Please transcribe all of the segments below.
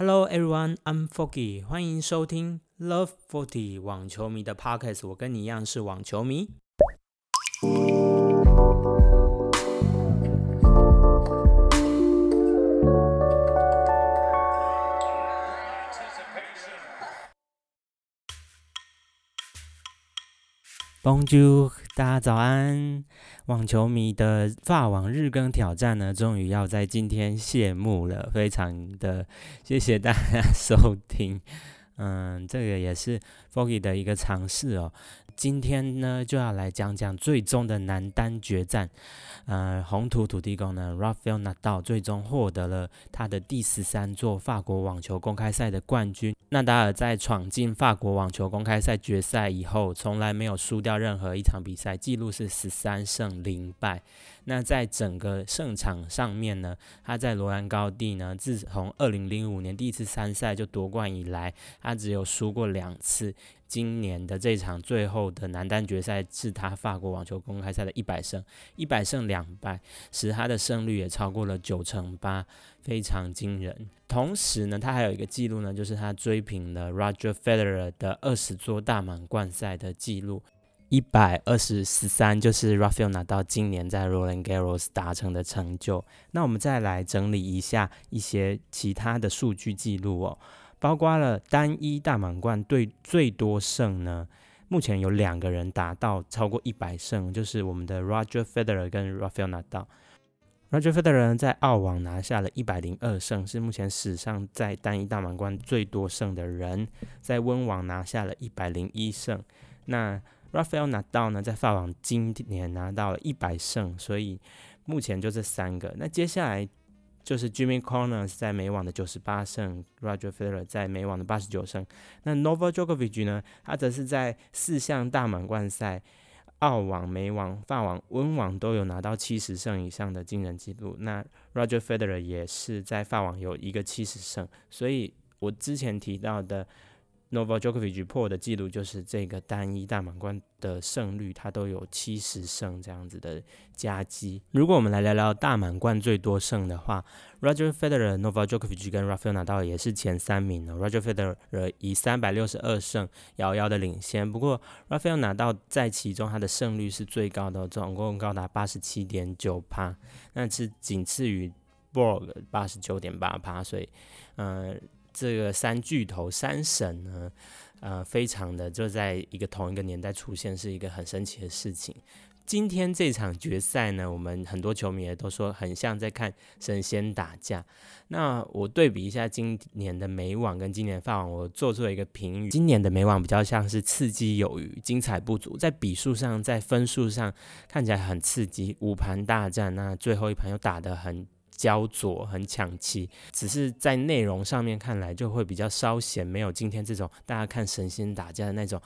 Hello everyone, I'm Foggy，欢迎收听 Love Forty 网球迷的 Podcast。我跟你一样是网球迷。网球大家早安！网球迷的法网日更挑战呢，终于要在今天谢幕了，非常的谢谢大家收听。嗯，这个也是 Foggy 的一个尝试哦。今天呢，就要来讲讲最终的男单决战。呃，红土土地公呢，Rafael Nadal 最终获得了他的第十三座法国网球公开赛的冠军。纳达尔在闯进法国网球公开赛决赛以后，从来没有输掉任何一场比赛，记录是十三胜零败。那在整个胜场上面呢，他在罗兰高地呢，自从二零零五年第一次参赛就夺冠以来，他只有输过两次。今年的这场最后的男单决赛是他法国网球公开赛的一百胜，一百胜两败，使他的胜率也超过了九成八，非常惊人。同时呢，他还有一个记录呢，就是他追平了 Roger Federer 的二十座大满贯赛的记录，一百二十十三，就是 Rafael 拿到今年在 Roland Garros 达成的成就。那我们再来整理一下一些其他的数据记录哦。包括了单一大满贯对最多胜呢，目前有两个人达到超过一百胜，就是我们的 Roger Federer 跟 Rafael Nadal。Roger Federer 在澳网拿下了一百零二胜，是目前史上在单一大满贯最多胜的人。在温网拿下了一百零一胜。那 Rafael 拿到呢，在法网今年拿到了一百胜，所以目前就这三个。那接下来。就是 Jimmy Connors 在美网的九十八胜，Roger Federer 在美网的八十九胜。那 Novak Djokovic 呢？他则是在四项大满贯赛，澳网、美网、法网、温网都有拿到七十胜以上的惊人纪录。那 Roger Federer 也是在法网有一个七十胜。所以我之前提到的。Novak Djokovic 破的记录就是这个单一大满贯的胜率，他都有七十胜这样子的佳绩。如果我们来聊聊大满贯最多胜的话，Roger Federer、Novak Djokovic 跟 Rafael Nadal 也是前三名的。Roger Federer 以三百六十二胜遥遥的领先，不过 Rafael Nadal 在其中他的胜率是最高的，总共高达八十七点九趴，那是仅次于 Borg 八十九点八趴，所以，嗯。这个三巨头三神呢，呃，非常的就在一个同一个年代出现，是一个很神奇的事情。今天这场决赛呢，我们很多球迷也都说很像在看神仙打架。那我对比一下今年的美网跟今年法网，我做出了一个评语：今年的美网比较像是刺激有余，精彩不足，在比数上，在分数上看起来很刺激，五盘大战，那最后一盘又打得很。焦灼很抢七，只是在内容上面看来就会比较稍显没有今天这种大家看神仙打架的那种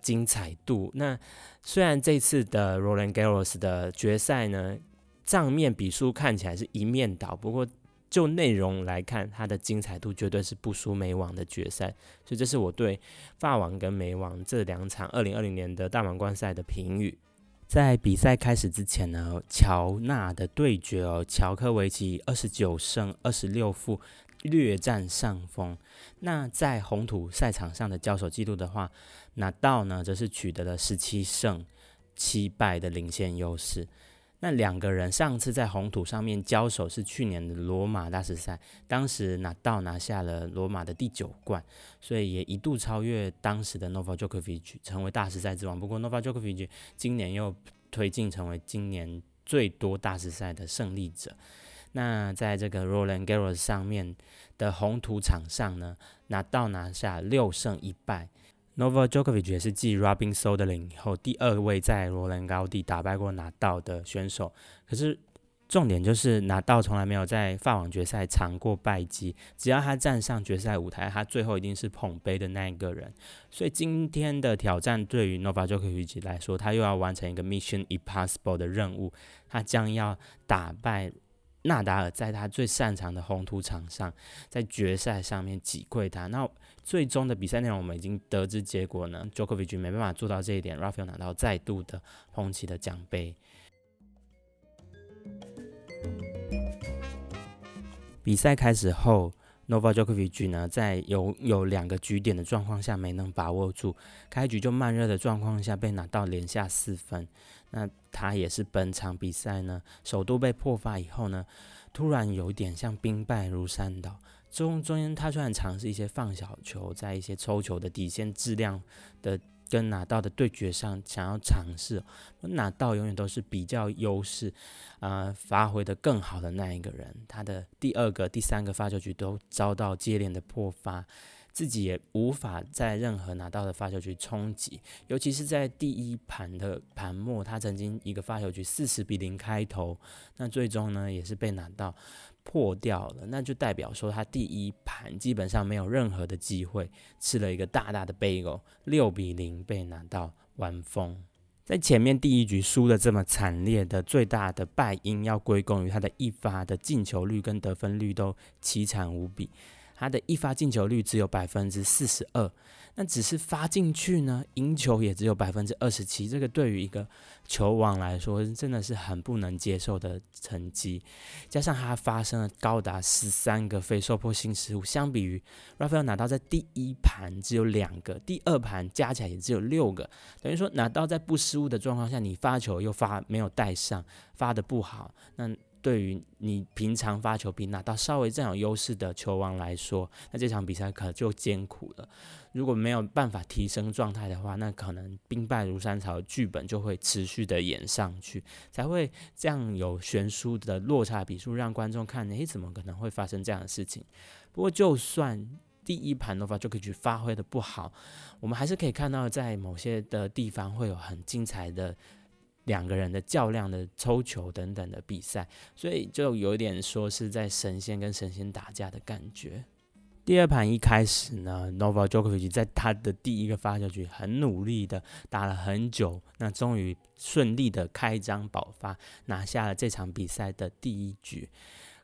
精彩度。那虽然这次的 Roland Garros 的决赛呢，账面比数看起来是一面倒，不过就内容来看，它的精彩度绝对是不输美网的决赛。所以这是我对法网跟美网这两场二零二零年的大满贯赛的评语。在比赛开始之前呢，乔纳的对决哦，乔科维奇二十九胜二十六负，略占上风。那在红土赛场上的交手记录的话，纳道呢则是取得了十七胜七败的领先优势。那两个人上次在红土上面交手是去年的罗马大师赛，当时拿到拿下了罗马的第九冠，所以也一度超越当时的 n o v a Djokovic 成为大师赛之王。不过 n o v a Djokovic 今年又推进成为今年最多大师赛的胜利者。那在这个 Roland Garros 上面的红土场上呢，拿到拿下六胜一败。Novak Djokovic 也是继 Robin Soderling 以后第二位在罗兰高地打败过拿到的选手。可是重点就是拿到从来没有在法网决赛尝过败绩，只要他站上决赛舞台，他最后一定是捧杯的那一个人。所以今天的挑战对于 Novak Djokovic 来说，他又要完成一个 Mission Impossible 的任务，他将要打败。纳达尔在他最擅长的红土场上，在决赛上面击溃他。那最终的比赛内容我们已经得知结果呢 Jokovic 没办法做到这一点，Rafael 拿到再度的红旗的奖杯。比赛开始后，Nova Djokovic 呢，在有有两个局点的状况下没能把握住，开局就慢热的状况下被拿到连下四分。那他也是本场比赛呢，首度被破发以后呢，突然有点像兵败如山倒。中中间他虽然尝试一些放小球，在一些抽球的底线质量的。跟拿到的对决上，想要尝试拿到永远都是比较优势，啊，发挥的更好的那一个人。他的第二个、第三个发球局都遭到接连的破发，自己也无法在任何拿到的发球局冲击。尤其是在第一盘的盘末，他曾经一个发球局四十比零开头，那最终呢也是被拿到。破掉了，那就代表说他第一盘基本上没有任何的机会，吃了一个大大的背狗，六比零被拿到完封。在前面第一局输的这么惨烈的，最大的败因要归功于他的一发的进球率跟得分率都凄惨无比，他的一发进球率只有百分之四十二。那只是发进去呢，赢球也只有百分之二十七，这个对于一个球王来说，真的是很不能接受的成绩。加上他发生了高达十三个非受迫性失误，相比于 Rafael 拿到在第一盘只有两个，第二盘加起来也只有六个，等于说拿到在不失误的状况下，你发球又发没有带上，发的不好，那。对于你平常发球比拿到稍微占有优势的球王来说，那这场比赛可就艰苦了。如果没有办法提升状态的话，那可能兵败如山巢，剧本就会持续的演上去，才会这样有悬殊的落差比数，让观众看，诶，怎么可能会发生这样的事情？不过，就算第一盘的话就可以去发挥的不好，我们还是可以看到，在某些的地方会有很精彩的。两个人的较量的抽球等等的比赛，所以就有点说是在神仙跟神仙打架的感觉。第二盘一开始呢，Novak Djokovic 在他的第一个发球局很努力的打了很久，那终于顺利的开张爆发，拿下了这场比赛的第一局。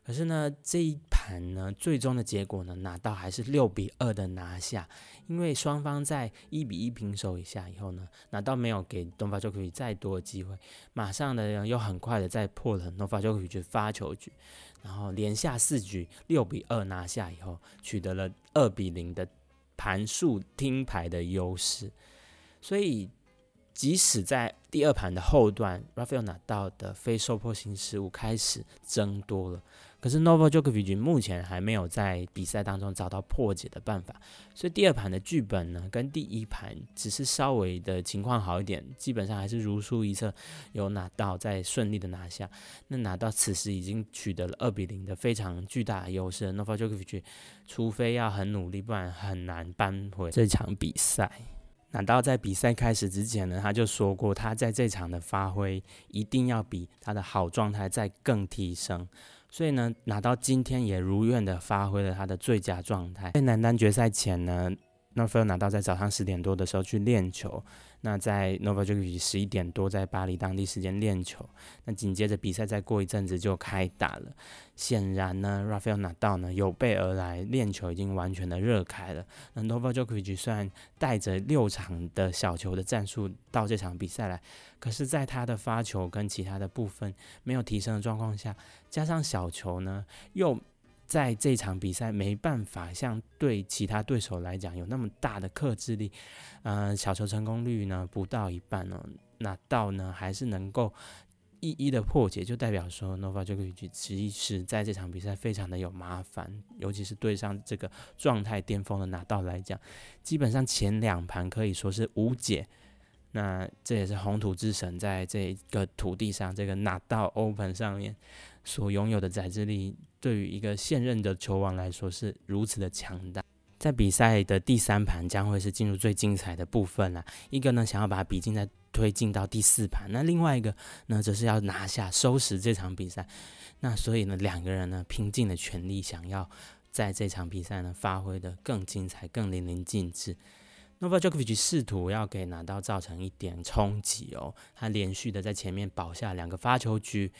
可是呢，这一盘呢，最终的结果呢，拿到还是六比二的拿下。因为双方在一比一平手以下以后呢，拿到没有给 Novak Djokovic 再多机会，马上的又很快的再破了 Novak Djokovic 发球局，然后连下四局六比二拿下以后，取得了二比零的盘数听牌的优势。所以，即使在第二盘的后段，Rafael 拿到的非受迫性失误开始增多了。可是 Novak Djokovic 目前还没有在比赛当中找到破解的办法，所以第二盘的剧本呢，跟第一盘只是稍微的情况好一点，基本上还是如出一辙，有拿到再顺利的拿下。那拿到此时已经取得了二比零的非常巨大的优势，Novak Djokovic 除非要很努力，不然很难扳回这场比赛。难道在比赛开始之前呢，他就说过，他在这场的发挥一定要比他的好状态再更提升。所以呢，拿到今天也如愿的发挥了他的最佳状态。在男单决赛前呢。那菲尔拿到在早上十点多的时候去练球，那在 Nova j o k o v i c 十一点多在巴黎当地时间练球，那紧接着比赛再过一阵子就开打了。显然呢，Rafael 拿到呢有备而来，练球已经完全的热开了。那 Nova j o k o v i c 虽然带着六场的小球的战术到这场比赛来，可是在他的发球跟其他的部分没有提升的状况下，加上小球呢又。在这场比赛没办法像对其他对手来讲有那么大的克制力，呃，小球成功率呢不到一半哦，那到呢还是能够一一的破解，就代表说 Nova 这个局其实在这场比赛非常的有麻烦，尤其是对上这个状态巅峰的拿到来讲，基本上前两盘可以说是无解。那这也是红土之神在这个土地上这个拿到 Open 上面所拥有的载制力。对于一个现任的球王来说是如此的强大，在比赛的第三盘将会是进入最精彩的部分了。一个呢想要把比赛推进到第四盘，那另外一个呢则是要拿下收拾这场比赛。那所以呢两个人呢拼尽了全力，想要在这场比赛呢发挥的更精彩、更淋漓尽致。Nova Djokovic 试图要给拿到造成一点冲击哦，他连续的在前面保下两个发球局。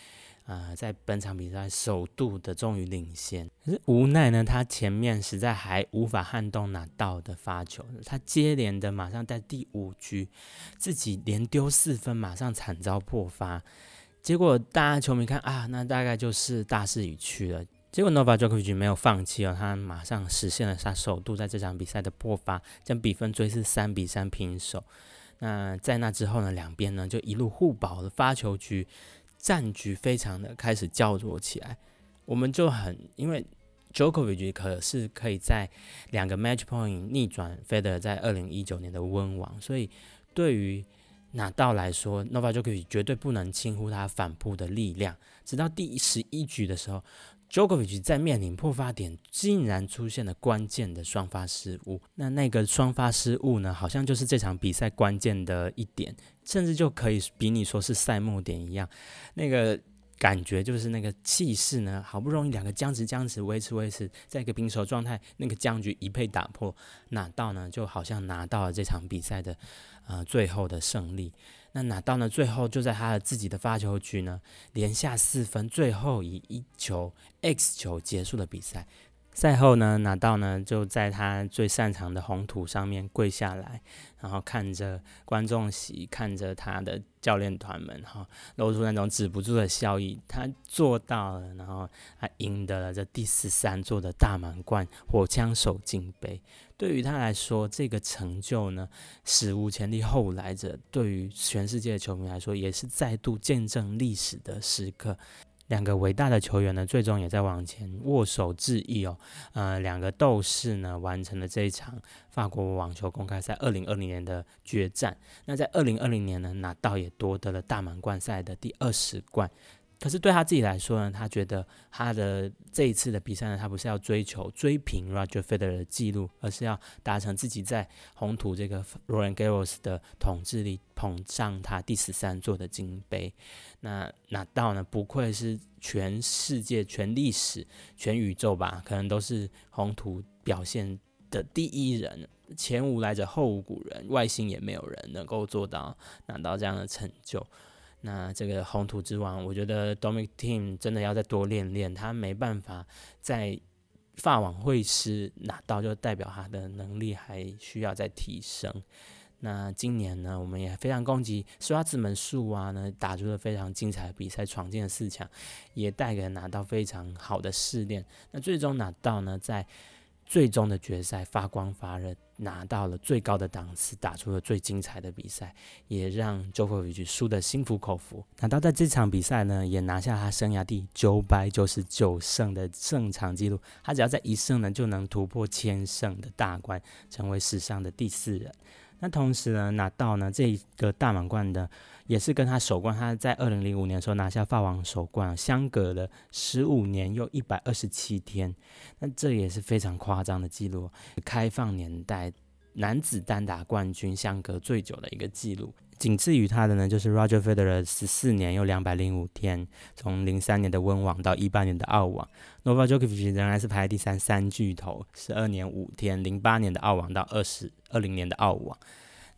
啊，在本场比赛首度的终于领先，可是无奈呢，他前面实在还无法撼动拿到的发球，他接连的马上在第五局自己连丢四分，马上惨遭破发，结果大家球迷看啊，那大概就是大势已去了，结果 Nova Djokovic 没有放弃哦，他马上实现了他首度在这场比赛的破发，将比分追至三比三平手。那在那之后呢，两边呢就一路互保的发球局战局非常的开始焦灼起来。我们就很因为 Djokovic 可是可以在两个 match point 逆转 Feder 在二零一九年的温网，所以对于拿到来说，Nova Djokovic 绝对不能轻忽他反扑的力量。直到第十一局的时候。Jokovic 在面临破发点，竟然出现了关键的双发失误。那那个双发失误呢，好像就是这场比赛关键的一点，甚至就可以比你说是赛末点一样。那个感觉就是那个气势呢，好不容易两个僵持僵持维持维持，在一个平手状态，那个僵局一被打破，拿到呢就好像拿到了这场比赛的呃最后的胜利。那拿到呢？最后就在他的自己的发球局呢，连下四分，最后以一球 X 球结束了比赛。赛后呢，拿到呢就在他最擅长的红土上面跪下来，然后看着观众席，看着他的教练团们，哈，露出那种止不住的笑意。他做到了，然后他赢得了这第十三座的大满贯火枪手金杯。对于他来说，这个成就呢，史无前例，后来者。对于全世界的球迷来说，也是再度见证历史的时刻。两个伟大的球员呢，最终也在往前握手致意哦。呃，两个斗士呢，完成了这一场法国网球公开赛二零二零年的决战。那在二零二零年呢，拿到也夺得了大满贯赛的第二十冠。可是对他自己来说呢，他觉得他的这一次的比赛呢，他不是要追求追平 Roger Federer 的记录，而是要达成自己在红土这个 Roland Garros 的统治力，捧上他第十三座的金杯。那拿到呢，不愧是全世界、全历史、全宇宙吧，可能都是红土表现的第一人，前无来者后无古人，外星也没有人能够做到拿到这样的成就。那这个红土之王，我觉得 Dominic Team 真的要再多练练，他没办法在法网会师拿到，就代表他的能力还需要再提升。那今年呢，我们也非常恭喜刷子门树啊，呢打出了非常精彩的比赛，闯进了四强，也带给拿到非常好的试炼。那最终拿到呢，在最终的决赛发光发热，拿到了最高的档次，打出了最精彩的比赛，也让 j o k o v i c 输得心服口服。拿到在这场比赛呢，也拿下他生涯第九百九十九胜的胜场纪录。他只要在一胜呢，就能突破千胜的大关，成为史上的第四人。那同时呢，拿到呢这一个大满贯的。也是跟他首冠，他在二零零五年的时候拿下法王首冠，相隔了十五年又一百二十七天，那这也是非常夸张的记录。开放年代男子单打冠军相隔最久的一个记录，仅次于他的呢就是 Roger Federer 十四年又两百零五天，从零三年的温网到一八年的澳网，Novak Djokovic 仍然是排第三三巨头，十二年五天，零八年的澳网到二十二零年的澳网。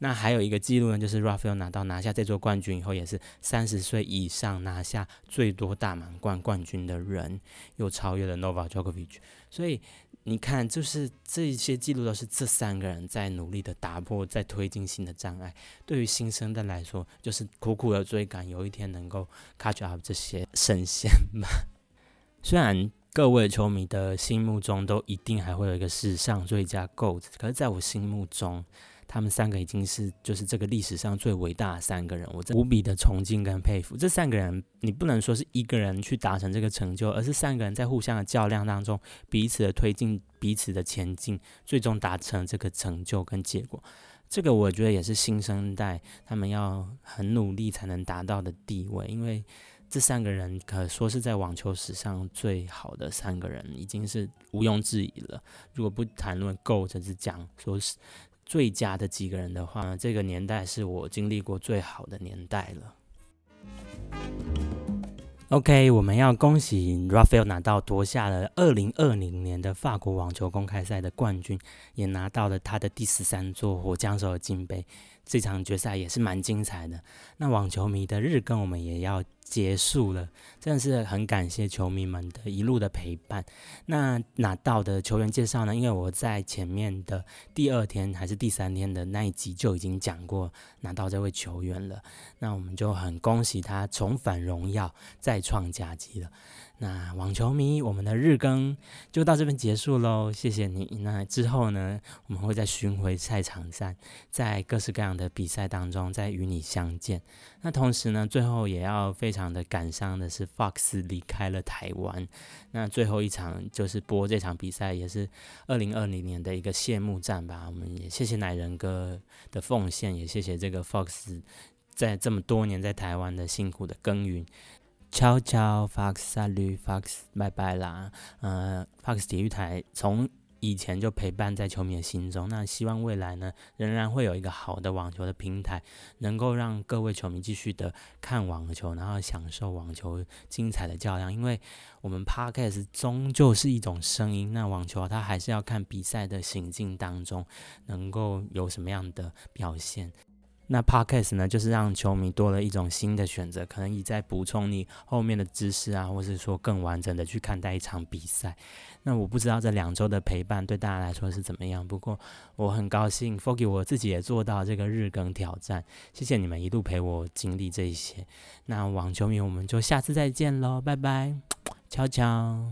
那还有一个记录呢，就是 Rafael 拿到拿下这座冠军以后，也是三十岁以上拿下最多大满贯冠军的人，又超越了 Novak Djokovic。所以你看，就是这些记录都是这三个人在努力的打破，在推进新的障碍。对于新生代来说，就是苦苦的追赶，有一天能够 catch up 这些神仙吧。虽然各位球迷的心目中都一定还会有一个史上最佳 GOAT，可是在我心目中。他们三个已经是就是这个历史上最伟大的三个人，我无比的崇敬跟佩服。这三个人，你不能说是一个人去达成这个成就，而是三个人在互相的较量当中，彼此的推进，彼此的前进，最终达成这个成就跟结果。这个我觉得也是新生代他们要很努力才能达到的地位，因为这三个人可说是在网球史上最好的三个人，已经是毋庸置疑了。如果不谈论够，只是讲说是。最佳的几个人的话，这个年代是我经历过最好的年代了。OK，我们要恭喜 Rafael 拿到夺下了二零二零年的法国网球公开赛的冠军，也拿到了他的第十三座火枪手的金杯。这场决赛也是蛮精彩的。那网球迷的日更我们也要结束了，真的是很感谢球迷们的一路的陪伴。那拿到的球员介绍呢？因为我在前面的第二天还是第三天的那一集就已经讲过拿到这位球员了。那我们就很恭喜他重返荣耀，再创佳绩了。那网球迷，我们的日更就到这边结束喽，谢谢你。那之后呢，我们会在巡回赛场上，在各式各样的比赛当中再与你相见。那同时呢，最后也要非常的感伤的是，Fox 离开了台湾。那最后一场就是播这场比赛，也是二零二零年的一个谢幕战吧。我们也谢谢奶人哥的奉献，也谢谢这个 Fox 在这么多年在台湾的辛苦的耕耘。悄悄，Fox 三绿，Fox 拜拜啦。呃，Fox 体育台从以前就陪伴在球迷的心中。那希望未来呢，仍然会有一个好的网球的平台，能够让各位球迷继续的看网球，然后享受网球精彩的较量。因为我们 Podcast 终究是一种声音，那网球它还是要看比赛的行进当中，能够有什么样的表现。那 podcast 呢，就是让球迷多了一种新的选择，可能你在补充你后面的知识啊，或是说更完整的去看待一场比赛。那我不知道这两周的陪伴对大家来说是怎么样，不过我很高兴，Foggy 我自己也做到这个日更挑战。谢谢你们一路陪我经历这一些。那网球迷，我们就下次再见喽，拜拜，悄悄。